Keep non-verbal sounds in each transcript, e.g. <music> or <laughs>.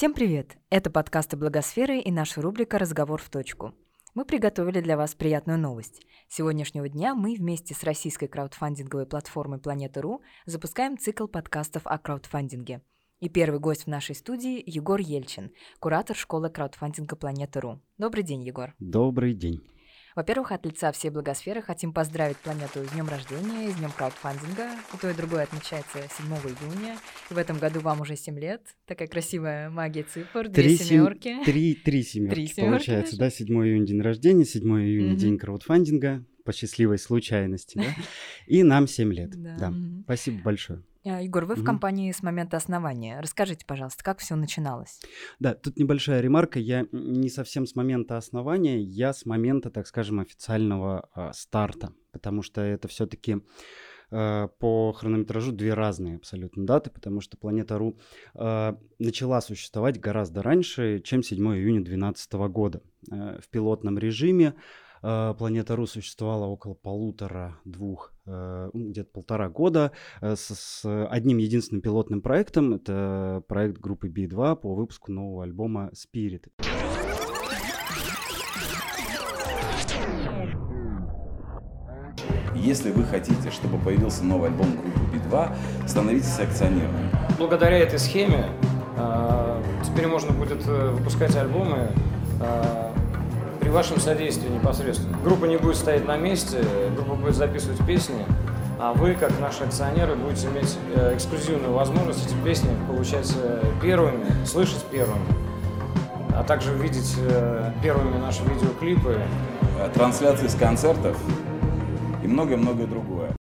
Всем привет! Это подкасты Благосферы и наша рубрика «Разговор в точку». Мы приготовили для вас приятную новость. С сегодняшнего дня мы вместе с российской краудфандинговой платформой Планета.ру запускаем цикл подкастов о краудфандинге. И первый гость в нашей студии – Егор Ельчин, куратор школы краудфандинга Планета.ру. Добрый день, Егор. Добрый день. Во-первых, от лица всей благосферы хотим поздравить планету с днем рождения с днем краудфандинга. И то, и другое отмечается 7 июня. И в этом году вам уже 7 лет. Такая красивая магия цифр, две три семерки. Сем... Три, три семерки три семерки получается, даже. да? 7 июня день рождения, 7 июня mm-hmm. день краудфандинга по счастливой случайности, да? <laughs> И нам 7 лет. Да. Спасибо большое. А, Егор, вы угу. в компании с момента основания. Расскажите, пожалуйста, как все начиналось? Да, тут небольшая ремарка. Я не совсем с момента основания, я с момента, так скажем, официального э, старта, потому что это все-таки э, по хронометражу две разные абсолютно даты, потому что Планета.ру э, начала существовать гораздо раньше, чем 7 июня 2012 года. Э, в пилотном режиме Э, Планета Ру существовала около полутора-двух, э, ну, где-то полтора года э, с, с одним единственным пилотным проектом. Это проект группы B2 по выпуску нового альбома Spirit. Если вы хотите, чтобы появился новый альбом группы B2, становитесь акционерами. Благодаря этой схеме теперь можно будет выпускать альбомы при вашем содействии непосредственно. Группа не будет стоять на месте, группа будет записывать песни, а вы, как наши акционеры, будете иметь э, эксклюзивную возможность эти песни получать э, первыми, слышать первыми, а также видеть э, первыми наши видеоклипы. Трансляции с концертов и многое-многое другое.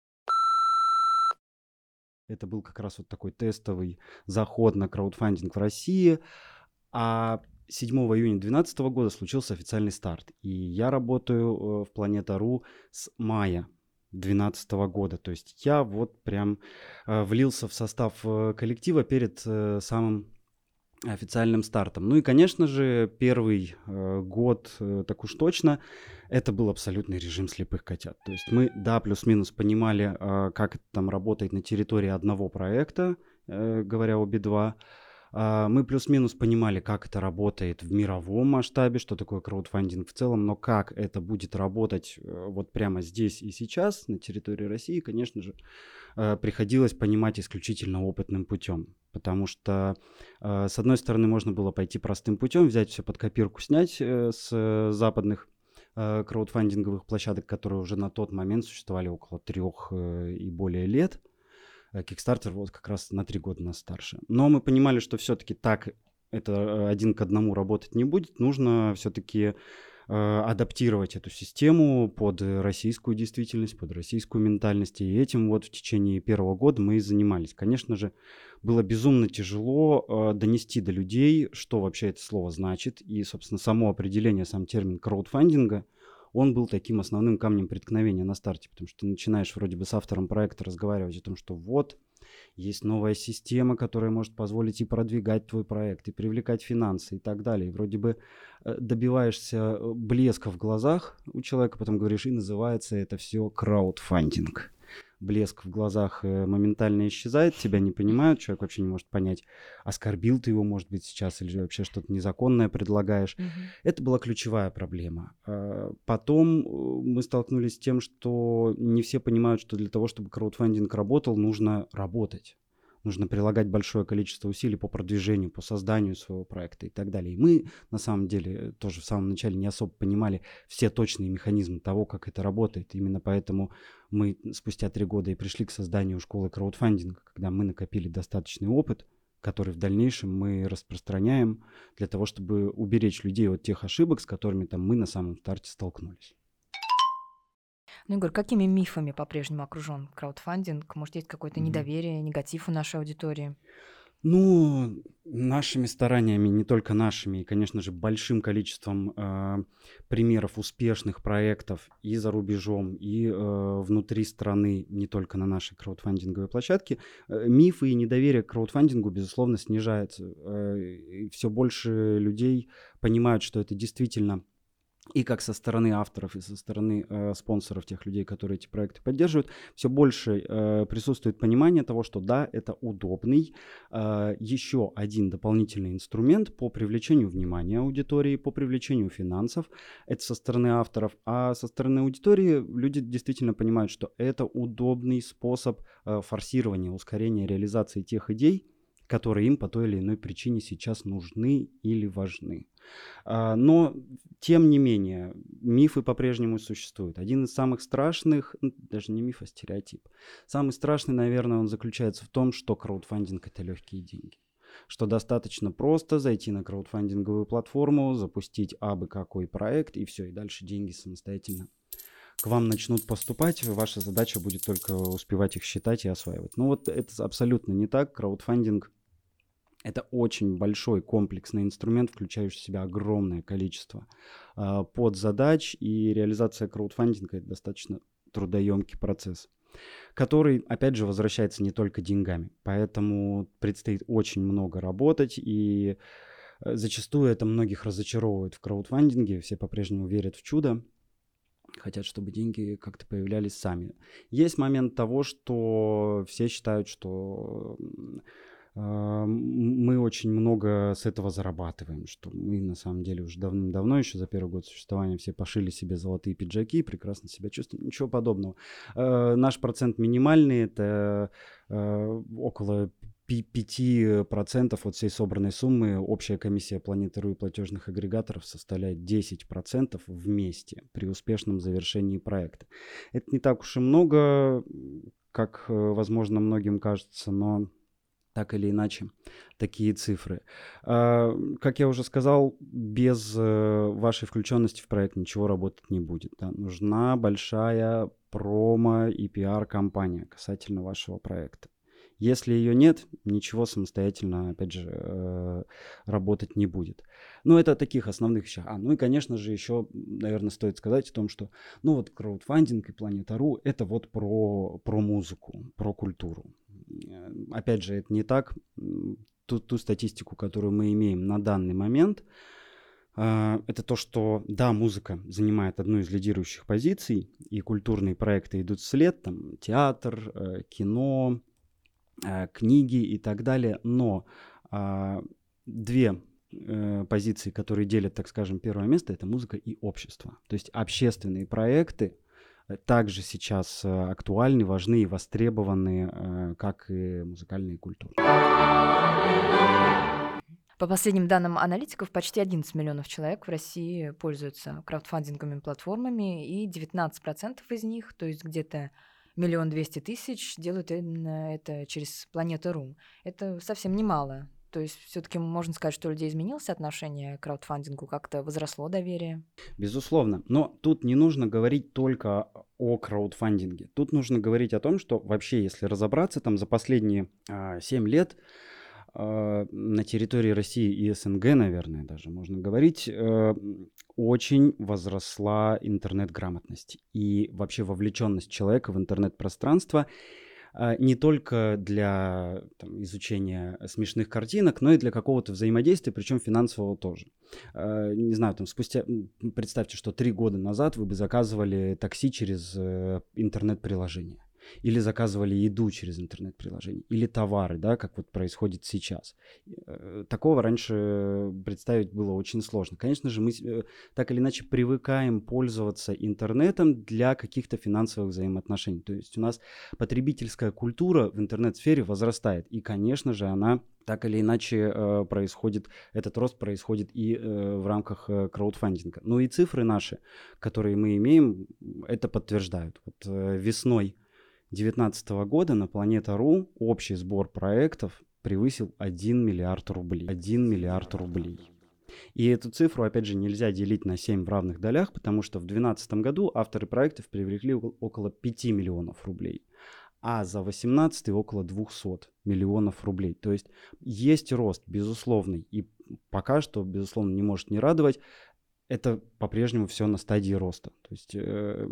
Это был как раз вот такой тестовый заход на краудфандинг в России. А 7 июня 2012 года случился официальный старт. И я работаю э, в Планета.ру с мая 2012 года. То есть я вот прям э, влился в состав э, коллектива перед самым официальным стартом. Ну и, конечно же, первый год, так уж точно, это был абсолютный режим слепых котят. То есть мы, да, плюс-минус понимали, как это там работает на территории одного проекта, говоря о Би-2, а, мы плюс-минус понимали, как это работает в мировом масштабе, что такое краудфандинг в целом, но как это будет работать э, вот прямо здесь и сейчас на территории России, конечно же, э, приходилось понимать исключительно опытным путем. Потому что, э, с одной стороны, можно было пойти простым путем, взять все под копирку, снять с западных краудфандинговых площадок, которые уже на тот момент существовали около трех и более лет – Kickstarter вот как раз на три года нас старше. Но мы понимали, что все-таки так это э, один к одному работать не будет. Нужно все-таки э, адаптировать эту систему под российскую действительность, под российскую ментальность. И этим вот в течение первого года мы и занимались. Конечно же, было безумно тяжело э, донести до людей, что вообще это слово значит. И, собственно, само определение, сам термин краудфандинга – он был таким основным камнем преткновения на старте, потому что ты начинаешь вроде бы с автором проекта разговаривать о том, что вот, есть новая система, которая может позволить и продвигать твой проект, и привлекать финансы и так далее. И вроде бы э, добиваешься э, блеска в глазах у человека, потом говоришь, и называется это все краудфандинг блеск в глазах э, моментально исчезает, тебя не понимают, человек вообще не может понять, оскорбил ты его, может быть, сейчас, или вообще что-то незаконное предлагаешь. Угу. Это была ключевая проблема. А, потом э, мы столкнулись с тем, что не все понимают, что для того, чтобы краудфандинг работал, нужно работать нужно прилагать большое количество усилий по продвижению, по созданию своего проекта и так далее. И мы, на самом деле, тоже в самом начале не особо понимали все точные механизмы того, как это работает. Именно поэтому мы спустя три года и пришли к созданию школы краудфандинга, когда мы накопили достаточный опыт, который в дальнейшем мы распространяем для того, чтобы уберечь людей от тех ошибок, с которыми там мы на самом старте столкнулись. Ну, Егор, какими мифами по-прежнему окружен краудфандинг? Может, есть какое-то mm-hmm. недоверие, негатив у нашей аудитории? Ну, нашими стараниями, не только нашими, и, конечно же, большим количеством э, примеров успешных проектов и за рубежом, и э, внутри страны, не только на нашей краудфандинговой площадке, э, мифы и недоверие к краудфандингу, безусловно, снижается. Э, все больше людей понимают, что это действительно и как со стороны авторов, и со стороны э, спонсоров, тех людей, которые эти проекты поддерживают, все больше э, присутствует понимание того, что да, это удобный э, еще один дополнительный инструмент по привлечению внимания аудитории, по привлечению финансов. Это со стороны авторов, а со стороны аудитории люди действительно понимают, что это удобный способ э, форсирования, ускорения реализации тех идей, которые им по той или иной причине сейчас нужны или важны. А, но, тем не менее, мифы по-прежнему существуют. Один из самых страшных, ну, даже не миф, а стереотип. Самый страшный, наверное, он заключается в том, что краудфандинг — это легкие деньги что достаточно просто зайти на краудфандинговую платформу, запустить абы какой проект, и все, и дальше деньги самостоятельно к вам начнут поступать, ваша задача будет только успевать их считать и осваивать. Но вот это абсолютно не так. Краудфандинг это очень большой комплексный инструмент, включающий в себя огромное количество э, подзадач, и реализация краудфандинга — это достаточно трудоемкий процесс, который, опять же, возвращается не только деньгами. Поэтому предстоит очень много работать, и э, зачастую это многих разочаровывает в краудфандинге, все по-прежнему верят в чудо, хотят, чтобы деньги как-то появлялись сами. Есть момент того, что все считают, что а, мы очень много с этого зарабатываем, что мы на самом деле уже давным-давно, еще за первый год существования, все пошили себе золотые пиджаки, прекрасно себя чувствуем, ничего подобного. Э, наш процент минимальный, это э, около 5% от всей собранной суммы общая комиссия планеты и платежных агрегаторов составляет 10% вместе при успешном завершении проекта. Это не так уж и много, как, э, возможно, многим кажется, но так или иначе такие цифры. А, как я уже сказал, без э, вашей включенности в проект ничего работать не будет. Да? Нужна большая промо и пиар-компания касательно вашего проекта. Если ее нет, ничего самостоятельно, опять же, э, работать не будет. Ну, это таких основных вещах. А, ну и, конечно же, еще, наверное, стоит сказать о том, что, ну, вот краудфандинг и Планета.ру — это вот про, про музыку, про культуру. Э, опять же, это не так. Ту, ту статистику, которую мы имеем на данный момент, э, это то, что, да, музыка занимает одну из лидирующих позиций, и культурные проекты идут вслед, там, театр, э, кино, книги и так далее, но две позиции, которые делят, так скажем, первое место, это музыка и общество. То есть общественные проекты, также сейчас э, актуальны, важны и востребованы, э, как и музыкальные культуры. По последним данным аналитиков, почти 11 миллионов человек в России пользуются краудфандинговыми платформами, и 19% из них, то есть где-то миллион двести тысяч, делают именно это через Планета.ру. Это совсем немало. То есть все-таки можно сказать, что у людей изменилось отношение к краудфандингу, как-то возросло доверие? Безусловно. Но тут не нужно говорить только о краудфандинге. Тут нужно говорить о том, что вообще, если разобраться, там за последние а, 7 лет а, на территории России и СНГ, наверное, даже можно говорить, а, очень возросла интернет-грамотность и вообще вовлеченность человека в интернет-пространство. А, не только для там, изучения смешных картинок, но и для какого-то взаимодействия, причем финансового тоже. А, не знаю, там спустя, представьте, что три года назад вы бы заказывали такси через э, интернет-приложение или заказывали еду через интернет-приложение, или товары, да, как вот происходит сейчас. Э, такого раньше представить было очень сложно. Конечно же, мы э, так или иначе привыкаем пользоваться интернетом для каких-то финансовых взаимоотношений. То есть у нас потребительская культура в интернет-сфере возрастает, и, конечно же, она так или иначе э, происходит, этот рост происходит и в рамках краудфандинга. Ну и цифры наши, которые мы имеем, это подтверждают. Вот весной 2019 года на Планета.ру общий сбор проектов превысил 1 миллиард рублей. 1 миллиард рублей. И эту цифру, опять же, нельзя делить на 7 в равных долях, потому что в 2012 году авторы проектов привлекли около 5 миллионов рублей, а за 2018 около 200 миллионов рублей. То есть есть рост, безусловный, и пока что, безусловно, не может не радовать это по-прежнему все на стадии роста. То есть э,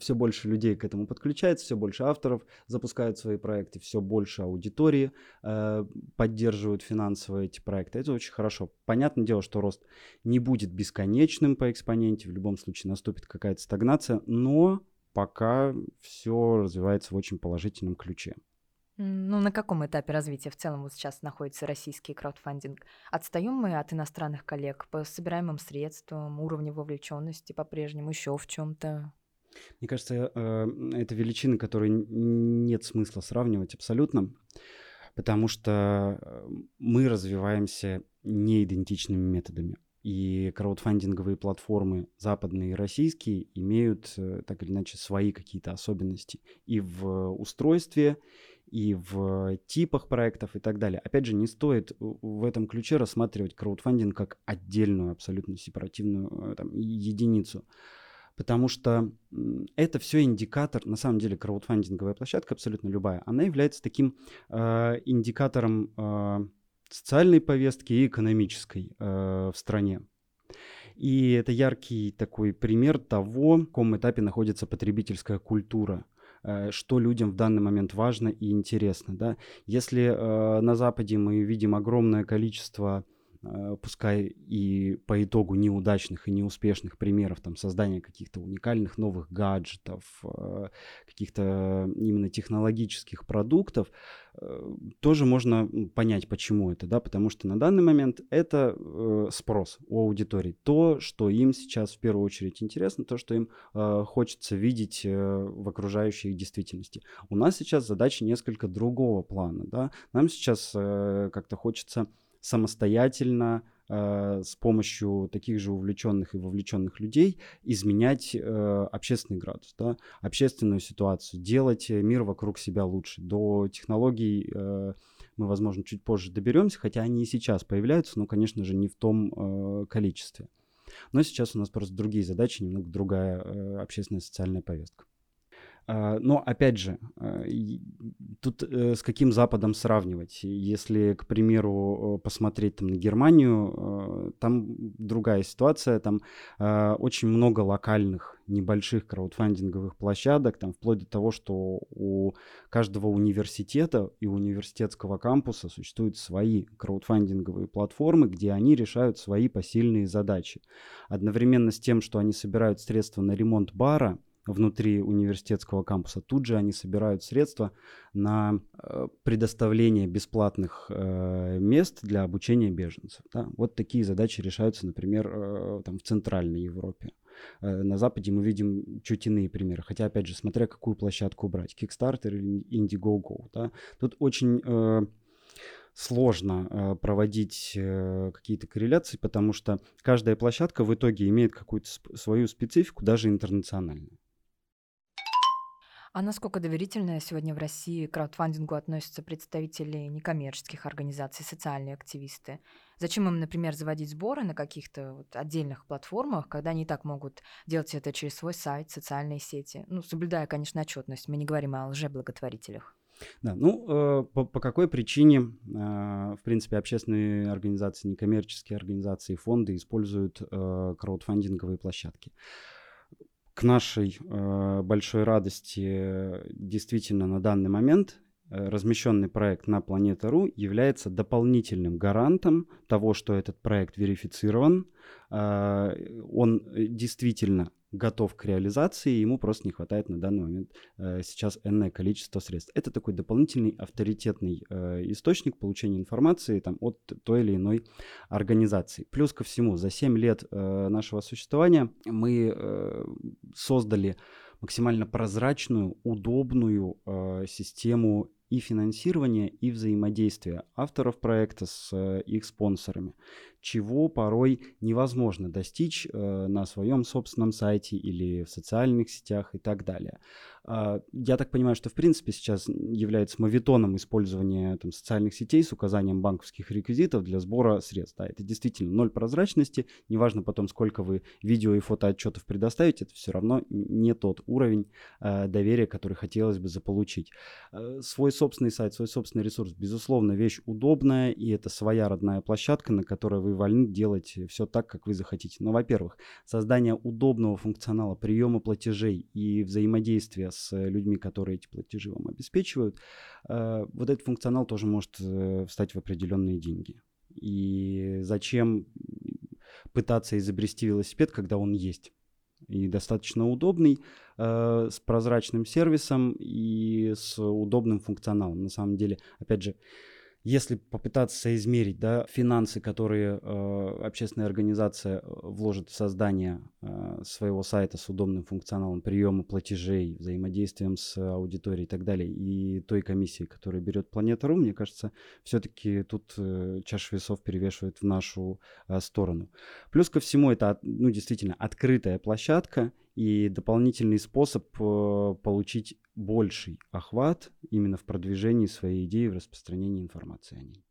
все больше людей к этому подключается, все больше авторов запускают свои проекты, все больше аудитории э, поддерживают финансово эти проекты. Это очень хорошо. Понятное дело, что рост не будет бесконечным по экспоненте, в любом случае наступит какая-то стагнация, но пока все развивается в очень положительном ключе. Ну, на каком этапе развития в целом вот сейчас находится российский краудфандинг? Отстаем мы от иностранных коллег по собираемым средствам, уровню вовлеченности по-прежнему, еще в чем-то? Мне кажется, э, это величины, которые нет смысла сравнивать абсолютно, потому что э, мы развиваемся неидентичными методами. И краудфандинговые платформы, западные и российские, имеют э, так или иначе свои какие-то особенности и в устройстве, и в типах проектов и так далее. Опять же, не стоит в этом ключе рассматривать краудфандинг как отдельную абсолютно сепаративную э, там, единицу. Потому что это все индикатор, на самом деле краудфандинговая площадка, абсолютно любая, она является таким э, индикатором э, социальной повестки и экономической э, в стране. И это яркий такой пример того, в каком этапе находится потребительская культура что людям в данный момент важно и интересно. Да? Если э, на Западе мы видим огромное количество Э, пускай и по итогу неудачных и неуспешных примеров там, создания каких-то уникальных новых гаджетов, э, каких-то именно технологических продуктов, э, тоже можно понять, почему это, да, потому что на данный момент это спрос у аудитории, то, что им сейчас в первую очередь интересно, то, что им хочется видеть в окружающей их действительности. У нас сейчас задача несколько другого плана, да, нам сейчас как-то хочется самостоятельно э, с помощью таких же увлеченных и вовлеченных людей изменять э, общественный градус, да, общественную ситуацию, делать мир вокруг себя лучше. До технологий э, мы, возможно, чуть позже доберемся, хотя они и сейчас появляются, но, конечно же, не в том э, количестве. Но сейчас у нас просто другие задачи, немного другая э, общественная социальная повестка. А, но опять же, а, тут э, с каким Западом сравнивать? Если, к примеру, посмотреть там на Германию, а, там другая ситуация, там очень много локальных небольших краудфандинговых площадок, там вплоть до того, что у каждого университета и университетского кампуса существуют свои краудфандинговые платформы, где они решают свои посильные задачи. Одновременно с тем, что они собирают средства на ремонт бара, внутри университетского кампуса. Тут же они собирают средства на э, предоставление бесплатных э, мест для обучения беженцев. Да? Вот такие задачи решаются, например, э, там, в Центральной Европе. На Западе мы видим чуть иные примеры. Хотя, опять же, смотря какую площадку брать. Kickstarter или Indiegogo. Да? Тут очень сложно э, проводить э, какие-то корреляции, потому что каждая площадка в итоге имеет какую-то сп- свою специфику, даже интернациональную. А насколько доверительно сегодня в России к краудфандингу относятся представители некоммерческих организаций, социальные активисты? Зачем им, например, заводить сборы на каких-то вот отдельных платформах, когда они и так могут делать это через свой сайт, социальные сети? Ну, соблюдая, конечно, отчетность. Мы не говорим о лжеблаготворителях. Да, ну, э, по, по какой причине, э, в принципе, общественные организации, некоммерческие организации, фонды используют э, краудфандинговые площадки? К нашей э, большой радости действительно на данный момент. э, размещенный проект на Планета.ру является дополнительным гарантом того, что этот проект верифицирован, э, он э, действительно готов к реализации, ему просто не хватает на данный момент э, сейчас энное количество средств. Это такой дополнительный авторитетный э, источник получения информации там, от той или иной организации. Плюс ко всему, за 7 лет э, нашего существования мы э, создали максимально прозрачную, удобную э, систему и финансирования, и взаимодействия авторов проекта с э, их спонсорами чего порой невозможно достичь э, на своем собственном сайте или в социальных сетях и так далее. Э, я так понимаю, что в принципе сейчас является мавитоном использование там, социальных сетей с указанием банковских реквизитов для сбора средств. Да, это действительно ноль прозрачности, неважно потом, сколько вы видео и фотоотчетов предоставите, это все равно не тот уровень э, доверия, который хотелось бы заполучить. Э, свой собственный сайт, свой собственный ресурс, безусловно, вещь удобная, и это своя родная площадка, на которой вы вольны делать все так, как вы захотите. Но, во-первых, создание удобного функционала приема платежей и взаимодействия с людьми, которые эти платежи вам обеспечивают, э, вот этот функционал тоже может э, встать в определенные деньги. И зачем пытаться изобрести велосипед, когда он есть? и достаточно удобный, э, с прозрачным сервисом и с удобным функционалом. На самом деле, опять же, если попытаться соизмерить да, финансы, которые э, общественная организация э, вложит в создание э, своего сайта с удобным функционалом приема платежей, взаимодействием с аудиторией и так далее, и той комиссии, которая берет Планета.ру, мне кажется, все-таки тут э, чаша весов перевешивает в нашу э, сторону. Плюс ко всему, это ну, действительно открытая площадка, и дополнительный способ э, получить больший охват именно в продвижении своей идеи, в распространении информации о ней.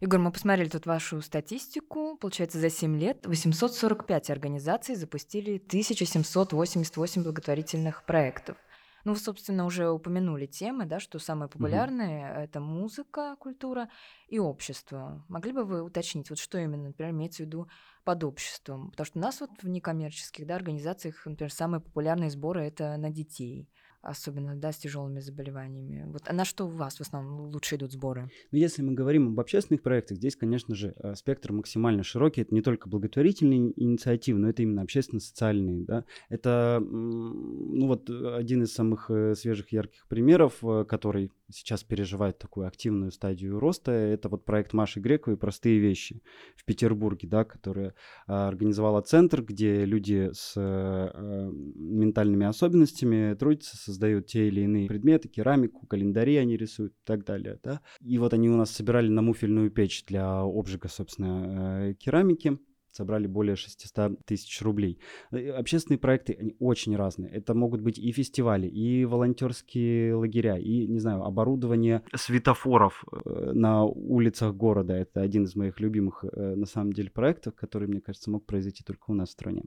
Игорь, мы посмотрели тут вашу статистику. Получается, за 7 лет 845 организаций запустили 1788 благотворительных проектов. Ну, вы, собственно, уже упомянули темы, да, что самые популярные угу. это музыка, культура и общество. Могли бы вы уточнить, вот что именно, например, имеется в виду под обществом? Потому что у нас вот в некоммерческих да, организациях, например, самые популярные сборы это на детей особенно, да, с тяжелыми заболеваниями. Вот, а на что у вас в основном лучше идут сборы? Ну, если мы говорим об общественных проектах, здесь, конечно же, э, спектр максимально широкий. Это не только благотворительные инициативы, но это именно общественно-социальные, да. Это, ну вот, один из самых э, свежих, ярких примеров, э, который сейчас переживает такую активную стадию роста, это вот проект Маши Грековой «Простые вещи» в Петербурге, да, которая а, организовала центр, где люди с ментальными особенностями трудятся, создают те или иные предметы, керамику, календари они рисуют и так далее, да. И вот они у нас собирали на муфельную печь для обжига, собственно, э, керамики собрали более 600 тысяч рублей. Э, общественные проекты, они очень разные. Это могут быть и фестивали, и волонтерские лагеря, и, не знаю, оборудование светофоров э, на улицах города. Это один из моих любимых, на самом деле, проектов, который, мне кажется, мог произойти только у нас в стране.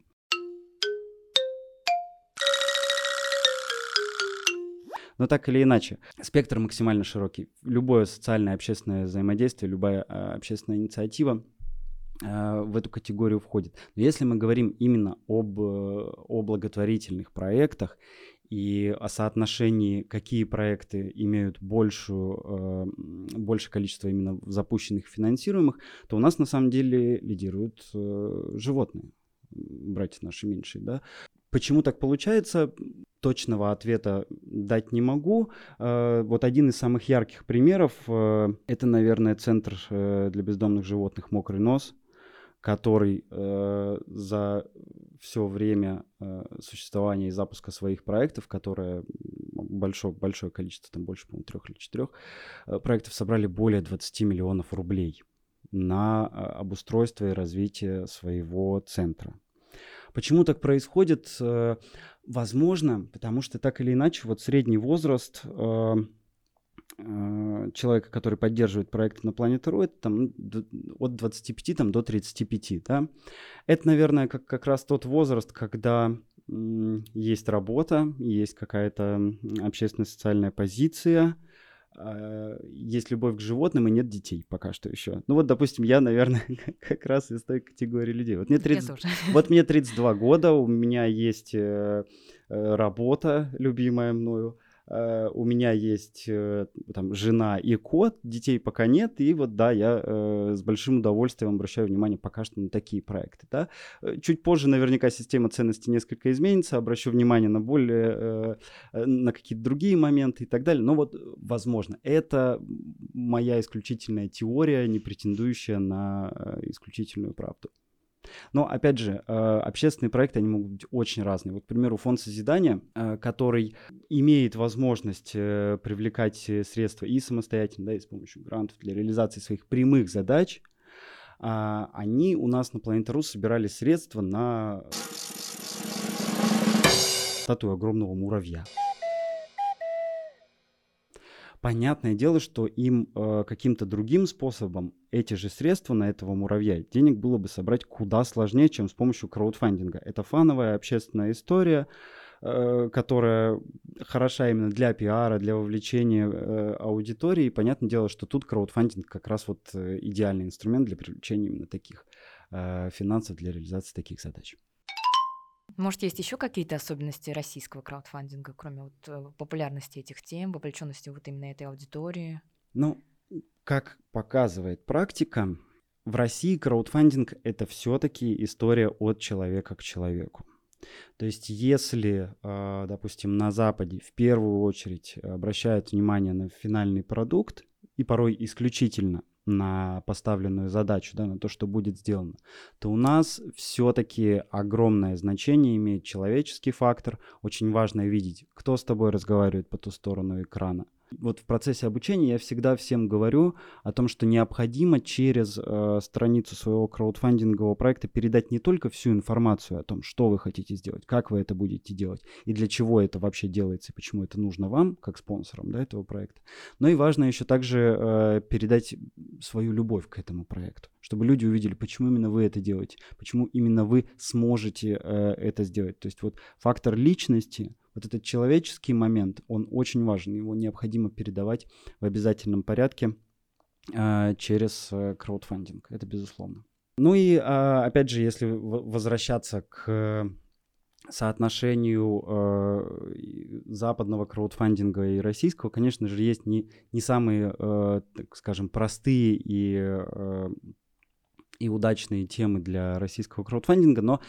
Но так или иначе, спектр максимально широкий. Любое социальное общественное взаимодействие, любая а, общественная инициатива а, в эту категорию входит. Но если мы говорим именно об, э, о благотворительных проектах и о соотношении, какие проекты имеют большую, э, большее количество именно запущенных финансируемых, то у нас на самом деле лидируют э, животные, братья наши меньшие. Да? Почему так получается? Точного ответа дать не могу. Вот один из самых ярких примеров – это, наверное, Центр для бездомных животных «Мокрый нос», который э, за все время э, существования и запуска своих проектов, которое большое, большое количество, там больше, по-моему, трех или четырех э, проектов, собрали более 20 миллионов рублей на э, обустройство и развитие своего центра. Почему так происходит? Э, возможно, потому что так или иначе вот средний возраст э, Э, человека, который поддерживает проект на Planet.ru, это там от 25 там, до 35, да. Это, наверное, как, как раз тот возраст, когда есть работа, есть какая-то общественно-социальная позиция, есть любовь к животным и нет детей пока что еще. Ну вот, допустим, я, наверное, <laughs> как раз из той категории людей. Вот мне, 30, <laughs> вот мне 32 года, у меня есть э, э, работа, любимая мною, у меня есть э, там жена и кот, детей пока нет, и вот да, я э, с большим удовольствием обращаю внимание пока что на такие проекты, да. Чуть позже наверняка система ценностей несколько изменится, обращу внимание на более, на какие-то другие моменты и так далее, но вот возможно, это моя исключительная теория, не претендующая на исключительную правду. Но, опять же, э, общественные проекты, они могут быть очень разные. Вот, к примеру, фонд созидания, э, который имеет возможность э, привлекать средства и самостоятельно, да, и с помощью грантов для реализации своих прямых задач, а, они у нас на Планета.ру собирали средства на статую огромного муравья. Понятное дело, что им э, каким-то другим способом эти же средства на этого муравья денег было бы собрать куда сложнее, чем с помощью краудфандинга. Это фановая общественная история, э, которая хороша именно для пиара, для вовлечения э, аудитории. И понятное дело, что тут краудфандинг как раз вот э, идеальный инструмент для привлечения именно таких э, финансов для реализации таких задач. Может, есть еще какие-то особенности российского краудфандинга, кроме вот э, популярности этих тем, вовлеченности вот именно этой аудитории? Ну, как показывает практика, в России краудфандинг это все-таки история от человека к человеку. То есть, если, а, допустим, на Западе в первую очередь обращают внимание на финальный продукт, и порой исключительно на поставленную задачу, да, на то, что будет сделано, то у нас все-таки огромное значение имеет человеческий фактор. Очень важно видеть, кто с тобой разговаривает по ту сторону экрана, вот в процессе обучения я всегда всем говорю о том, что необходимо через э, страницу своего краудфандингового проекта передать не только всю информацию о том, что вы хотите сделать, как вы это будете делать и для чего это вообще делается и почему это нужно вам, как спонсорам да, этого проекта, но и важно еще также э, передать свою любовь к этому проекту, чтобы люди увидели, почему именно вы это делаете, почему именно вы сможете э, это сделать. То есть вот фактор личности вот этот человеческий момент, он очень важен, его необходимо передавать в обязательном порядке э, через э, краудфандинг, это безусловно. Ну и э, опять же, если возвращаться к соотношению э, западного краудфандинга и российского, конечно же, есть не, не самые, э, так скажем, простые и, э, и удачные темы для российского краудфандинга, но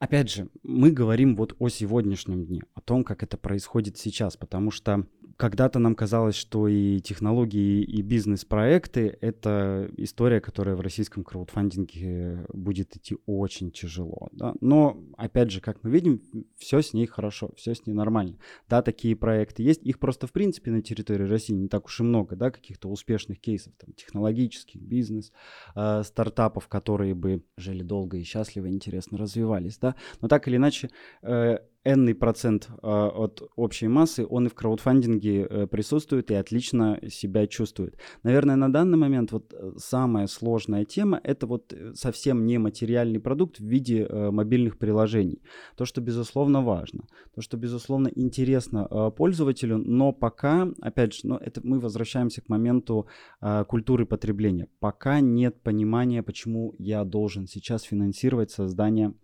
Опять же, мы говорим вот о сегодняшнем дне, о том, как это происходит сейчас, потому что когда-то нам казалось, что и технологии, и бизнес-проекты — это история, которая в российском краудфандинге будет идти очень тяжело. Да? Но, опять же, как мы видим, все с ней хорошо, все с ней нормально. Да, такие проекты есть, их просто, в принципе, на территории России не так уж и много, да, каких-то успешных кейсов, там, технологических, бизнес, э, стартапов, которые бы жили долго и счастливо, интересно развивались, да. Но так или иначе, э, энный процент э, от общей массы, он и в краудфандинге э, присутствует и отлично себя чувствует. Наверное, на данный момент вот э, самая сложная тема — это вот э, совсем нематериальный продукт в виде э, мобильных приложений. То, что, безусловно, важно, то, что, безусловно, интересно э, пользователю, но пока, опять же, ну, это мы возвращаемся к моменту э, культуры потребления. Пока нет понимания, почему я должен сейчас финансировать создание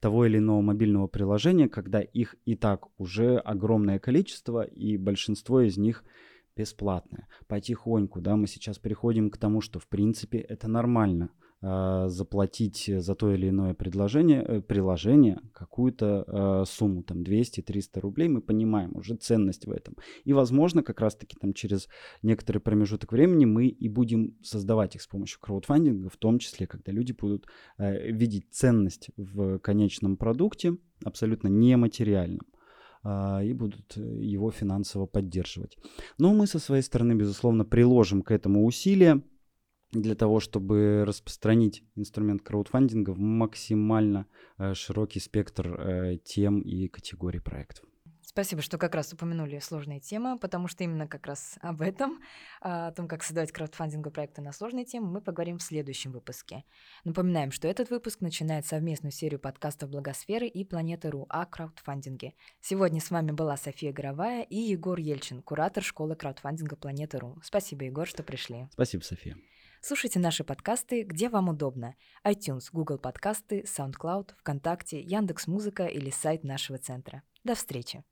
того или иного мобильного приложения, когда их и так уже огромное количество, и большинство из них бесплатное. Потихоньку, да, мы сейчас приходим к тому, что в принципе это нормально. Э, заплатить за то или иное предложение, э, приложение какую-то э, сумму, там 200-300 рублей, мы понимаем уже ценность в этом. И, возможно, как раз-таки там через некоторый промежуток времени мы и будем создавать их с помощью краудфандинга, в том числе, когда люди будут видеть ценность в конечном продукте, абсолютно нематериальном и будут его финансово поддерживать. Но мы со своей стороны, безусловно, приложим к этому усилия для того, чтобы распространить инструмент краудфандинга в максимально э, широкий спектр э, тем и категорий проектов. Спасибо, что как раз упомянули сложные темы, потому что именно как раз об этом, а, о том, как создавать краудфандинговые проекты на сложные темы, мы поговорим в следующем выпуске. Напоминаем, что этот выпуск начинает совместную серию подкастов Благосферы и Планеты.ру о краудфандинге. Сегодня с вами была София Горовая и Егор Ельчин, куратор школы краудфандинга Планеты.ру. Спасибо, Егор, что пришли. Спасибо, София. Слушайте наши подкасты, где вам удобно. iTunes, Google подкасты, SoundCloud, ВКонтакте, Яндекс.Музыка или сайт нашего центра. До встречи!